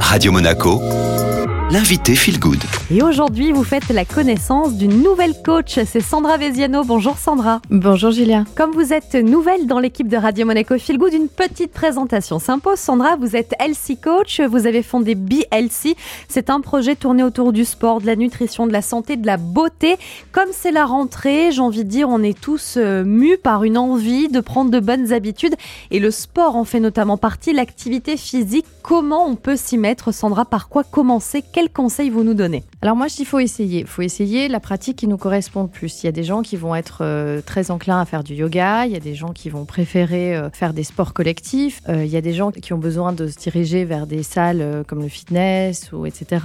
Radio Monaco, l'invité Feel Good. Et aujourd'hui, vous faites la connaissance d'une nouvelle coach. C'est Sandra Veziano. Bonjour Sandra. Bonjour Julia. Comme vous êtes nouvelle dans l'équipe de Radio Monaco Feel Good, une petite présentation s'impose. Sandra, vous êtes LC Coach. Vous avez fondé BLC. C'est un projet tourné autour du sport, de la nutrition, de la santé, de la beauté. Comme c'est la rentrée, j'ai envie de dire, on est tous euh, mus par une envie de prendre de bonnes habitudes. Et le sport en fait notamment partie, l'activité physique. Comment on peut s'y mettre, Sandra? Par quoi commencer? Quels conseils vous nous donnez Alors moi je dis faut essayer. Il faut essayer la pratique qui nous correspond le plus. Il y a des gens qui vont être euh, très enclins à faire du yoga. Il y a des gens qui vont préférer euh, faire des sports collectifs. Euh, il y a des gens qui ont besoin de se diriger vers des salles comme le fitness ou etc.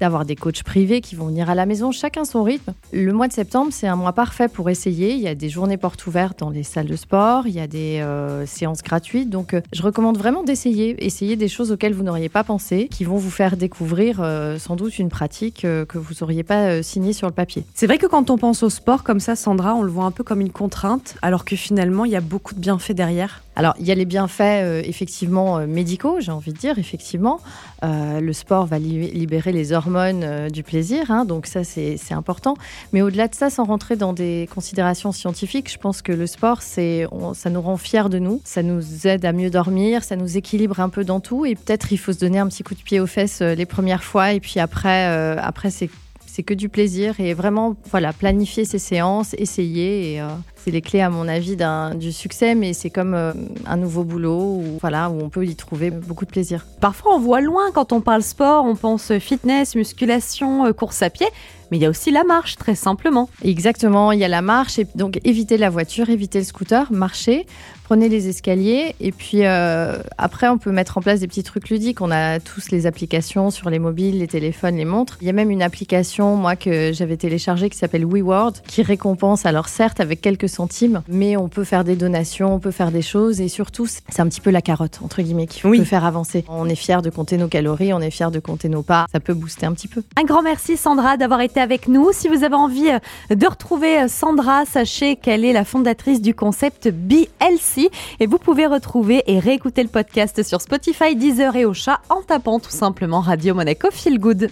D'avoir des coachs privés qui vont venir à la maison. Chacun son rythme. Le mois de septembre c'est un mois parfait pour essayer. Il y a des journées portes ouvertes dans les salles de sport. Il y a des séances gratuites. Donc je recommande vraiment d'essayer. Essayer des choses auxquelles vous n'auriez pas pensé, qui vont vous faire découvrir euh, sans doute une pratique euh, que vous n'auriez pas euh, signée sur le papier. C'est vrai que quand on pense au sport comme ça, Sandra, on le voit un peu comme une contrainte, alors que finalement, il y a beaucoup de bienfaits derrière. Alors, il y a les bienfaits euh, effectivement euh, médicaux, j'ai envie de dire, effectivement. Euh, le sport va li- libérer les hormones du plaisir, hein, donc ça, c'est important. Mais au-delà de ça, sans rentrer dans des considérations scientifiques, je pense que le sport, ça nous rend fiers de nous, ça nous aide à mieux dormir, ça nous équilibre un peu dans tout. Et peut-être il faut se donner un petit coup de pied aux fesses les premières fois, et puis après, après c'est c'est que du plaisir et vraiment voilà planifier ses séances, essayer et euh, c'est les clés à mon avis du succès mais c'est comme euh, un nouveau boulot où voilà où on peut y trouver beaucoup de plaisir. Parfois, on voit loin quand on parle sport, on pense fitness, musculation, euh, course à pied, mais il y a aussi la marche, très simplement. Exactement, il y a la marche et donc éviter la voiture, éviter le scooter, marcher, prenez les escaliers et puis euh, après on peut mettre en place des petits trucs ludiques. On a tous les applications sur les mobiles, les téléphones, les montres. Il y a même une application moi que j'avais téléchargée qui s'appelle WeWord qui récompense alors certes avec quelques centimes, mais on peut faire des donations, on peut faire des choses et surtout c'est un petit peu la carotte entre guillemets qui Oui. peut faire avancer. On est fier de compter nos calories, on est fier de compter nos pas, ça peut booster un petit peu. Un grand merci Sandra d'avoir été avec nous. Si vous avez envie euh, de retrouver euh, Sandra, sachez qu'elle est la fondatrice du concept BLC et vous pouvez retrouver et réécouter le podcast sur Spotify, Deezer et Ocha en tapant tout simplement Radio Monaco Feel Good.